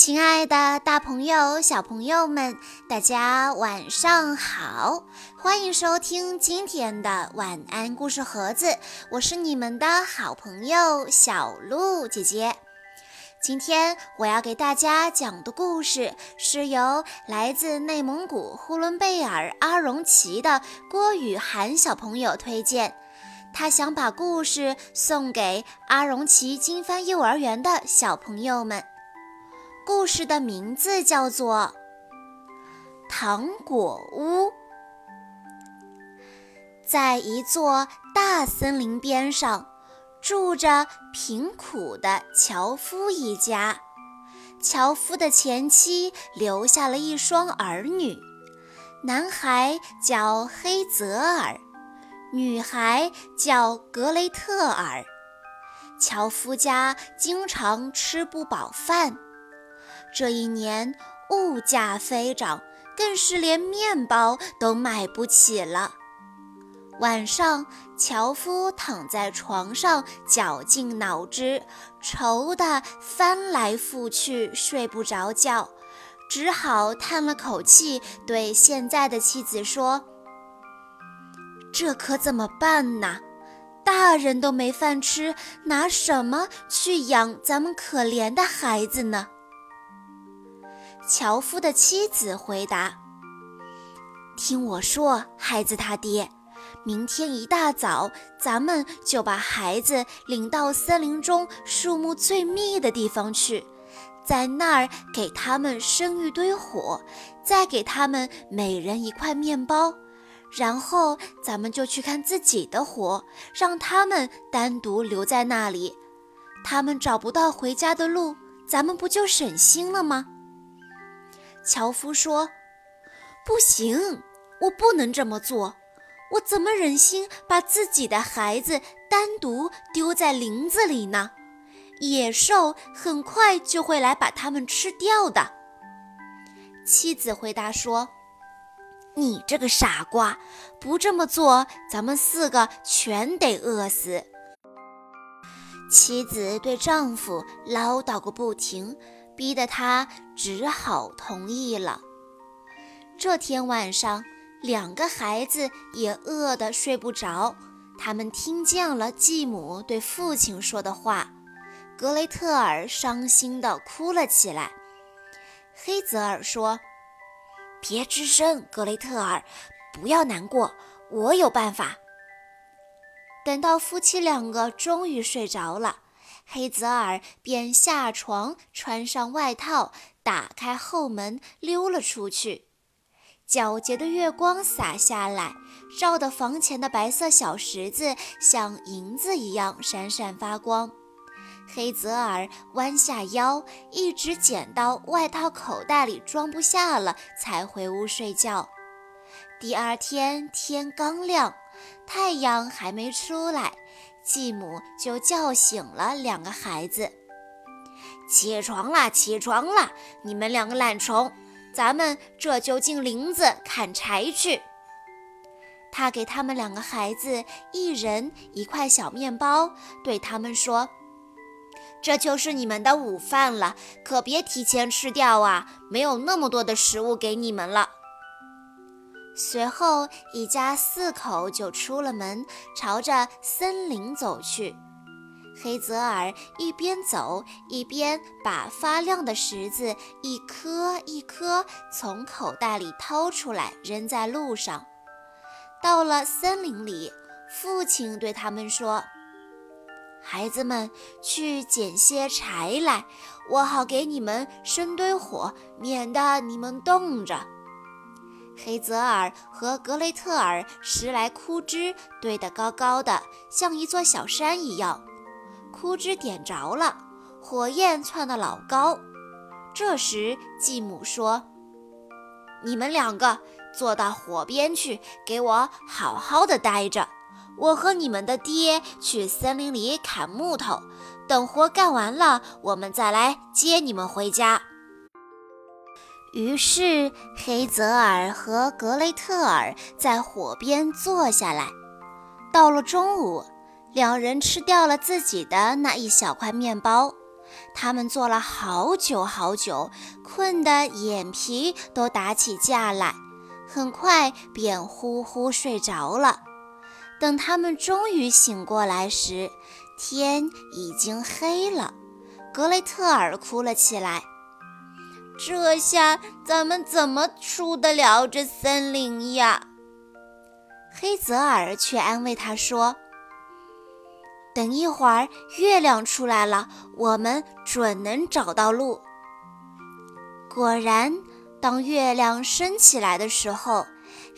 亲爱的，大朋友、小朋友们，大家晚上好！欢迎收听今天的晚安故事盒子，我是你们的好朋友小鹿姐姐。今天我要给大家讲的故事是由来自内蒙古呼伦贝尔阿荣旗的郭雨涵小朋友推荐，他想把故事送给阿荣旗金帆幼儿园的小朋友们。故事的名字叫做《糖果屋》。在一座大森林边上，住着贫苦的樵夫一家。樵夫的前妻留下了一双儿女，男孩叫黑泽尔，女孩叫格雷特尔。樵夫家经常吃不饱饭。这一年物价飞涨，更是连面包都买不起了。晚上，樵夫躺在床上绞尽脑汁，愁得翻来覆去睡不着觉，只好叹了口气，对现在的妻子说：“这可怎么办呢？大人都没饭吃，拿什么去养咱们可怜的孩子呢？”樵夫的妻子回答：“听我说，孩子他爹，明天一大早，咱们就把孩子领到森林中树木最密的地方去，在那儿给他们生一堆火，再给他们每人一块面包，然后咱们就去看自己的火，让他们单独留在那里。他们找不到回家的路，咱们不就省心了吗？”樵夫说：“不行，我不能这么做。我怎么忍心把自己的孩子单独丢在林子里呢？野兽很快就会来把他们吃掉的。”妻子回答说：“你这个傻瓜，不这么做，咱们四个全得饿死。”妻子对丈夫唠叨个不停。逼得他只好同意了。这天晚上，两个孩子也饿得睡不着。他们听见了继母对父亲说的话，格雷特尔伤心地哭了起来。黑泽尔说：“别吱声，格雷特尔，不要难过，我有办法。”等到夫妻两个终于睡着了。黑泽尔便下床，穿上外套，打开后门，溜了出去。皎洁的月光洒下来，照得房前的白色小石子像银子一样闪闪发光。黑泽尔弯下腰，一直捡到外套口袋里装不下了，才回屋睡觉。第二天天刚亮，太阳还没出来。继母就叫醒了两个孩子：“起床啦，起床啦！你们两个懒虫，咱们这就进林子砍柴去。”他给他们两个孩子一人一块小面包，对他们说：“这就是你们的午饭了，可别提前吃掉啊！没有那么多的食物给你们了。”随后，一家四口就出了门，朝着森林走去。黑泽尔一边走一边把发亮的石子一颗一颗从口袋里掏出来，扔在路上。到了森林里，父亲对他们说：“孩子们，去捡些柴来，我好给你们生堆火，免得你们冻着。”黑泽尔和格雷特尔拾来枯枝，堆得高高的，像一座小山一样。枯枝点着了，火焰窜得老高。这时，继母说：“你们两个坐到火边去，给我好好的待着。我和你们的爹去森林里砍木头，等活干完了，我们再来接你们回家。”于是，黑泽尔和格雷特尔在火边坐下来。到了中午，两人吃掉了自己的那一小块面包。他们坐了好久好久，困得眼皮都打起架来，很快便呼呼睡着了。等他们终于醒过来时，天已经黑了。格雷特尔哭了起来：“这下咱们怎么出得了这森林呀？”黑泽尔却安慰他说。等一会儿，月亮出来了，我们准能找到路。果然，当月亮升起来的时候，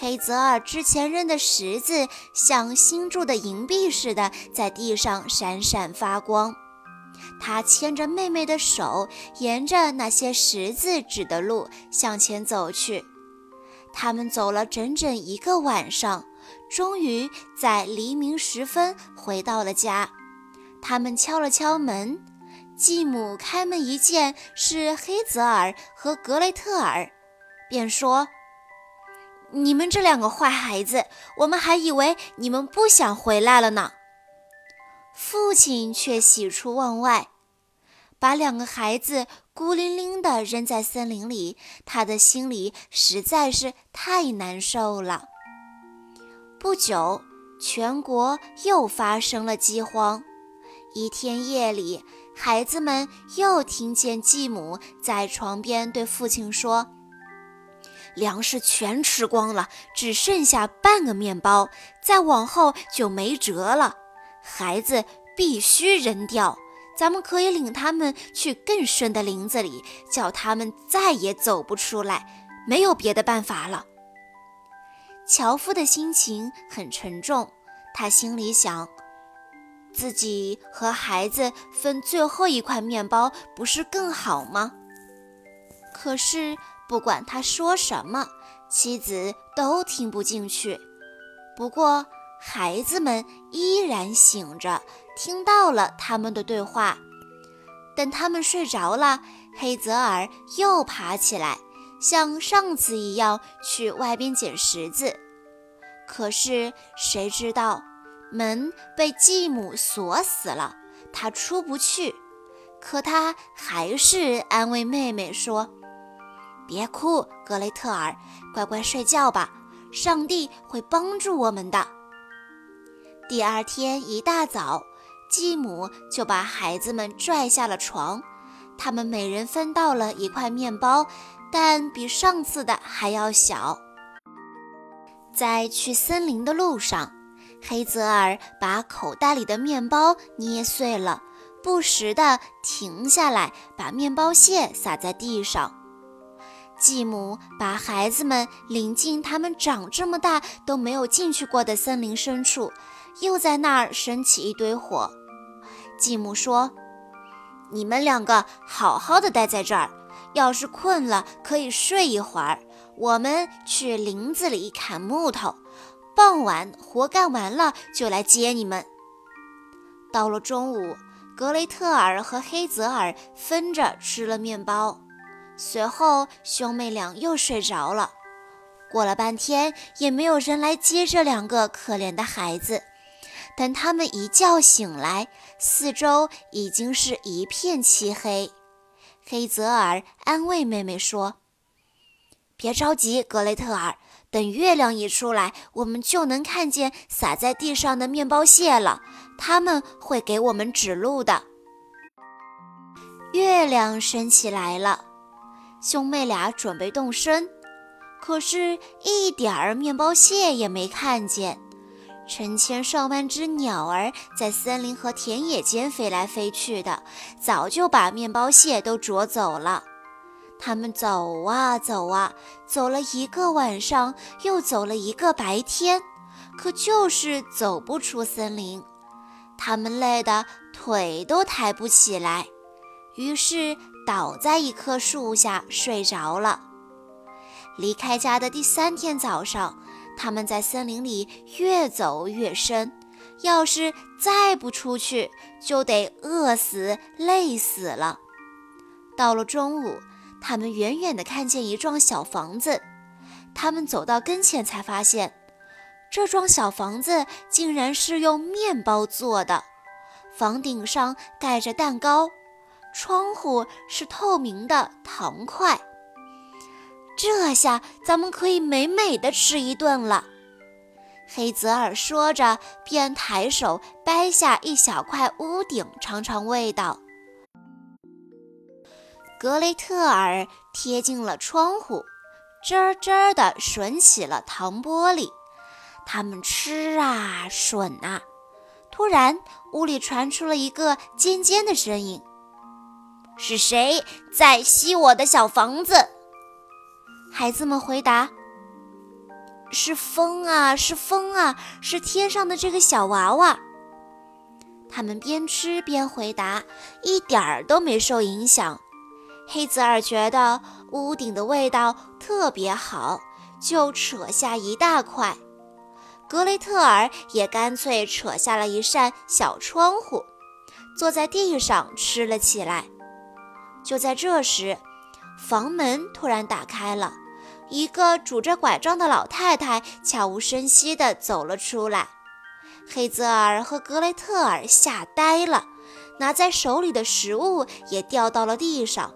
黑泽尔之前扔的石子像新铸的银币似的，在地上闪闪发光。他牵着妹妹的手，沿着那些十字指的路向前走去。他们走了整整一个晚上。终于在黎明时分回到了家，他们敲了敲门，继母开门一见是黑泽尔和格雷特尔，便说：“你们这两个坏孩子，我们还以为你们不想回来了呢。”父亲却喜出望外，把两个孩子孤零零地扔在森林里，他的心里实在是太难受了。不久，全国又发生了饥荒。一天夜里，孩子们又听见继母在床边对父亲说：“粮食全吃光了，只剩下半个面包，再往后就没辙了。孩子必须扔掉。咱们可以领他们去更深的林子里，叫他们再也走不出来。没有别的办法了。”樵夫的心情很沉重，他心里想：自己和孩子分最后一块面包，不是更好吗？可是不管他说什么，妻子都听不进去。不过孩子们依然醒着，听到了他们的对话。等他们睡着了，黑泽尔又爬起来。像上次一样去外边捡石子，可是谁知道门被继母锁死了，他出不去。可他还是安慰妹妹说：“别哭，格雷特尔，乖乖睡觉吧，上帝会帮助我们的。”第二天一大早，继母就把孩子们拽下了床，他们每人分到了一块面包。但比上次的还要小。在去森林的路上，黑泽尔把口袋里的面包捏碎了，不时地停下来把面包屑撒在地上。继母把孩子们领进他们长这么大都没有进去过的森林深处，又在那儿生起一堆火。继母说：“你们两个好好的待在这儿。”要是困了，可以睡一会儿。我们去林子里砍木头，傍晚活干完了就来接你们。到了中午，格雷特尔和黑泽尔分着吃了面包，随后兄妹俩又睡着了。过了半天，也没有人来接这两个可怜的孩子。等他们一觉醒来，四周已经是一片漆黑。黑泽尔安慰妹妹说：“别着急，格雷特尔，等月亮一出来，我们就能看见洒在地上的面包屑了。他们会给我们指路的。”月亮升起来了，兄妹俩准备动身，可是，一点儿面包屑也没看见。成千上万只鸟儿在森林和田野间飞来飞去的，早就把面包屑都啄走了。他们走啊走啊，走了一个晚上，又走了一个白天，可就是走不出森林。他们累得腿都抬不起来，于是倒在一棵树下睡着了。离开家的第三天早上。他们在森林里越走越深，要是再不出去，就得饿死、累死了。到了中午，他们远远地看见一幢小房子。他们走到跟前，才发现这幢小房子竟然是用面包做的，房顶上盖着蛋糕，窗户是透明的糖块。这下咱们可以美美的吃一顿了。黑泽尔说着，便抬手掰下一小块屋顶尝尝味道。格雷特尔贴近了窗户，吱吱地吮起了糖玻璃。他们吃啊，吮啊。突然，屋里传出了一个尖尖的声音：“是谁在吸我的小房子？”孩子们回答。是风啊，是风啊，是天上的这个小娃娃。他们边吃边回答，一点儿都没受影响。黑泽尔觉得屋顶的味道特别好，就扯下一大块。格雷特尔也干脆扯下了一扇小窗户，坐在地上吃了起来。就在这时，房门突然打开了。一个拄着拐杖的老太太悄无声息地走了出来，黑泽尔和格雷特尔吓呆了，拿在手里的食物也掉到了地上。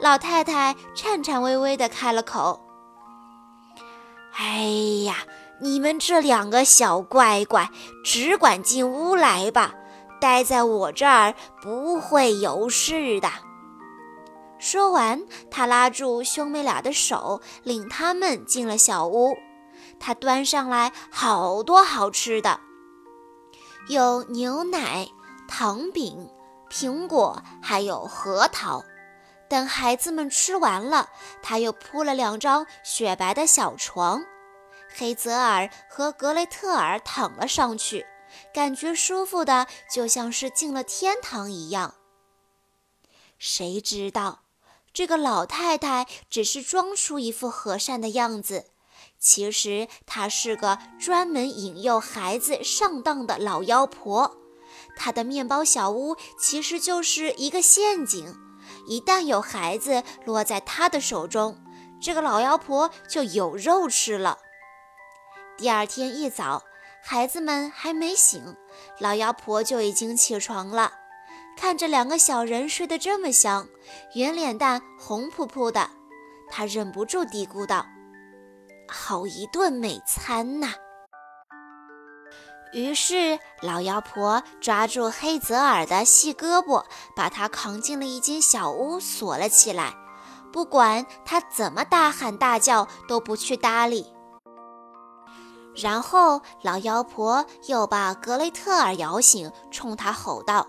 老太太颤颤巍巍地开了口：“哎呀，你们这两个小乖乖，只管进屋来吧，待在我这儿不会有事的。”说完，他拉住兄妹俩的手，领他们进了小屋。他端上来好多好吃的，有牛奶、糖饼、苹果，还有核桃。等孩子们吃完了，他又铺了两张雪白的小床。黑泽尔和格雷特尔躺了上去，感觉舒服的就像是进了天堂一样。谁知道？这个老太太只是装出一副和善的样子，其实她是个专门引诱孩子上当的老妖婆。她的面包小屋其实就是一个陷阱，一旦有孩子落在她的手中，这个老妖婆就有肉吃了。第二天一早，孩子们还没醒，老妖婆就已经起床了。看着两个小人睡得这么香，圆脸蛋红扑扑的，他忍不住嘀咕道：“好一顿美餐呐！”于是老妖婆抓住黑泽尔的细胳膊，把他扛进了一间小屋，锁了起来。不管他怎么大喊大叫，都不去搭理。然后老妖婆又把格雷特尔摇醒，冲他吼道。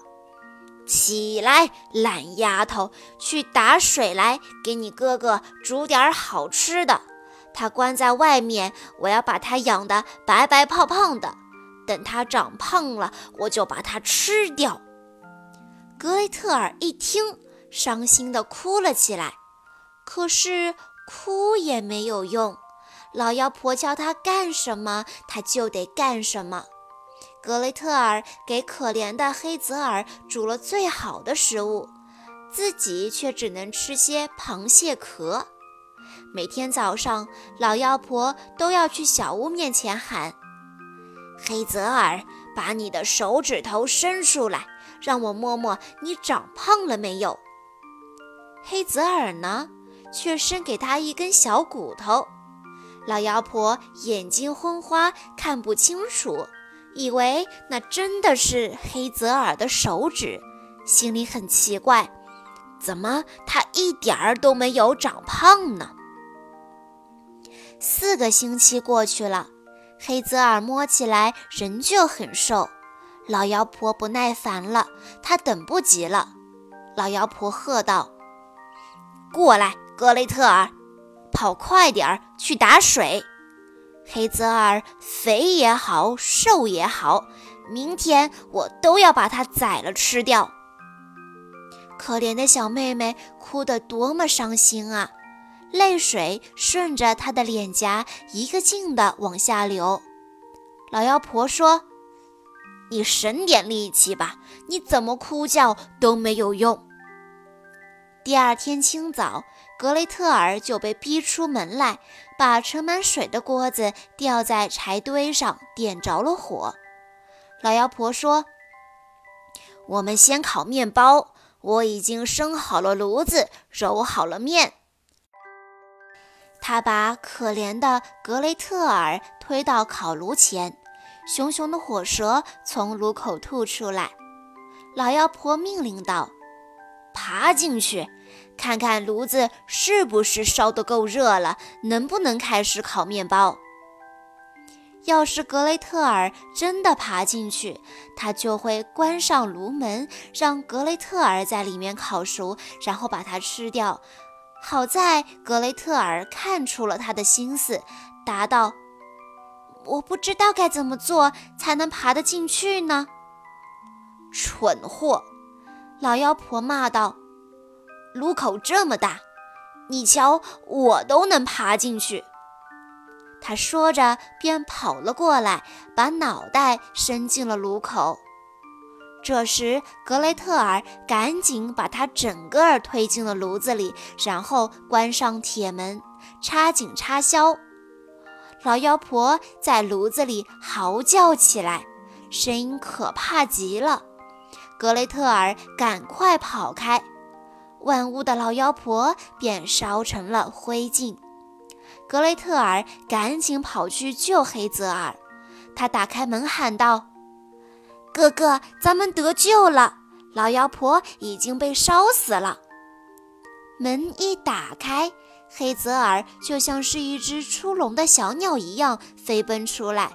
起来，懒丫头，去打水来，给你哥哥煮点好吃的。他关在外面，我要把他养得白白胖胖的。等他长胖了，我就把他吃掉。格雷特尔一听，伤心地哭了起来。可是哭也没有用，老妖婆叫他干什么，他就得干什么。格雷特尔给可怜的黑泽尔煮了最好的食物，自己却只能吃些螃蟹壳。每天早上，老妖婆都要去小屋面前喊：“黑泽尔，把你的手指头伸出来，让我摸摸你长胖了没有。”黑泽尔呢，却伸给他一根小骨头。老妖婆眼睛昏花，看不清楚。以为那真的是黑泽尔的手指，心里很奇怪，怎么他一点儿都没有长胖呢？四个星期过去了，黑泽尔摸起来仍旧很瘦。老妖婆不耐烦了，她等不及了。老妖婆喝道：“过来，格雷特尔，跑快点儿去打水。”黑泽尔肥也好，瘦也好，明天我都要把它宰了吃掉。可怜的小妹妹哭得多么伤心啊！泪水顺着她的脸颊一个劲地往下流。老妖婆说：“你省点力气吧，你怎么哭叫都没有用。”第二天清早。格雷特尔就被逼出门来，把盛满水的锅子吊在柴堆上，点着了火。老妖婆说：“我们先烤面包，我已经生好了炉子，揉好了面。他把可怜的格雷特尔推到烤炉前，熊熊的火舌从炉口吐出来。老妖婆命令道：“爬进去，看看炉子是不是烧得够热了，能不能开始烤面包。”要是格雷特尔真的爬进去，他就会关上炉门，让格雷特尔在里面烤熟，然后把它吃掉。好在格雷特尔看出了他的心思，答道：“我不知道该怎么做才能爬得进去呢。”蠢货！老妖婆骂道：“炉口这么大，你瞧，我都能爬进去。”他说着，便跑了过来，把脑袋伸进了炉口。这时，格雷特尔赶紧把他整个推进了炉子里，然后关上铁门，插紧插销。老妖婆在炉子里嚎叫起来，声音可怕极了。格雷特尔赶快跑开，万屋的老妖婆便烧成了灰烬。格雷特尔赶紧跑去救黑泽尔，他打开门喊道：“哥哥，咱们得救了！老妖婆已经被烧死了。”门一打开，黑泽尔就像是一只出笼的小鸟一样飞奔出来，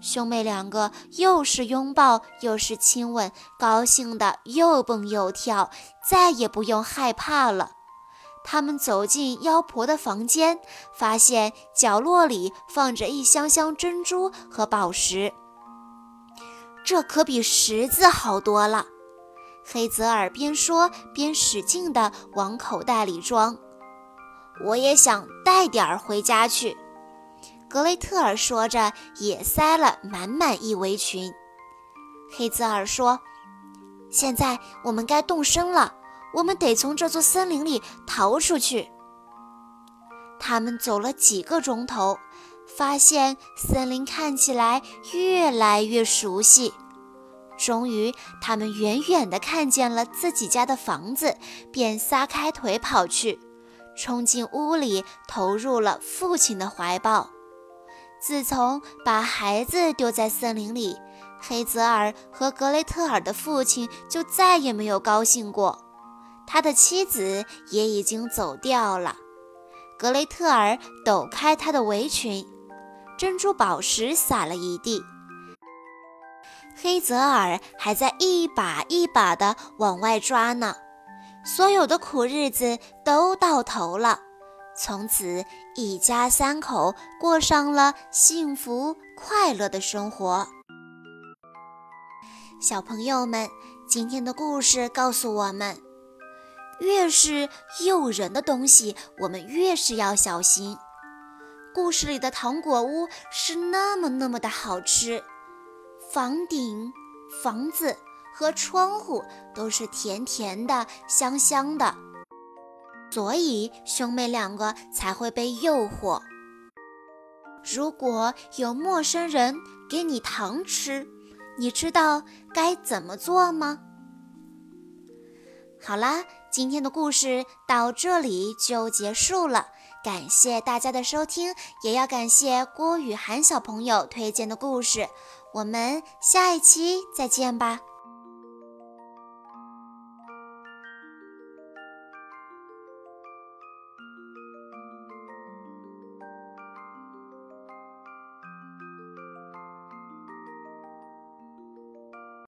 兄妹两个又是拥抱又是亲吻，高兴的又蹦又跳，再也不用害怕了。他们走进妖婆的房间，发现角落里放着一箱箱珍珠和宝石。这可比石子好多了。黑泽尔边说边使劲地往口袋里装。我也想带点儿回家去。格雷特尔说着，也塞了满满一围裙。黑泽尔说：“现在我们该动身了。”我们得从这座森林里逃出去。他们走了几个钟头，发现森林看起来越来越熟悉。终于，他们远远地看见了自己家的房子，便撒开腿跑去，冲进屋里，投入了父亲的怀抱。自从把孩子丢在森林里，黑泽尔和格雷特尔的父亲就再也没有高兴过。他的妻子也已经走掉了。格雷特尔抖开他的围裙，珍珠宝石洒了一地。黑泽尔还在一把一把地往外抓呢。所有的苦日子都到头了，从此一家三口过上了幸福快乐的生活。小朋友们，今天的故事告诉我们。越是诱人的东西，我们越是要小心。故事里的糖果屋是那么那么的好吃，房顶、房子和窗户都是甜甜的、香香的，所以兄妹两个才会被诱惑。如果有陌生人给你糖吃，你知道该怎么做吗？好啦。今天的故事到这里就结束了，感谢大家的收听，也要感谢郭雨涵小朋友推荐的故事。我们下一期再见吧。